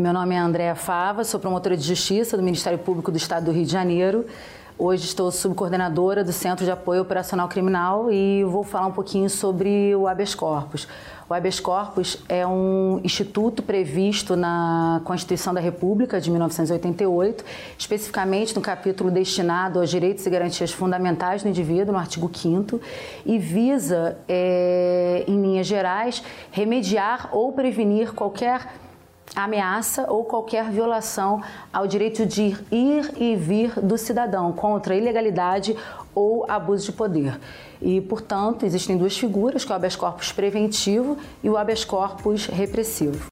Meu nome é Andréa Fava, sou promotora de justiça do Ministério Público do Estado do Rio de Janeiro. Hoje estou subcoordenadora do Centro de Apoio Operacional Criminal e vou falar um pouquinho sobre o habeas corpus. O habeas corpus é um instituto previsto na Constituição da República de 1988, especificamente no capítulo destinado aos direitos e garantias fundamentais do indivíduo, no artigo 5 e visa, é, em linhas gerais, remediar ou prevenir qualquer ameaça ou qualquer violação ao direito de ir e vir do cidadão contra ilegalidade ou abuso de poder. E, portanto, existem duas figuras, que é o habeas corpus preventivo e o habeas corpus repressivo.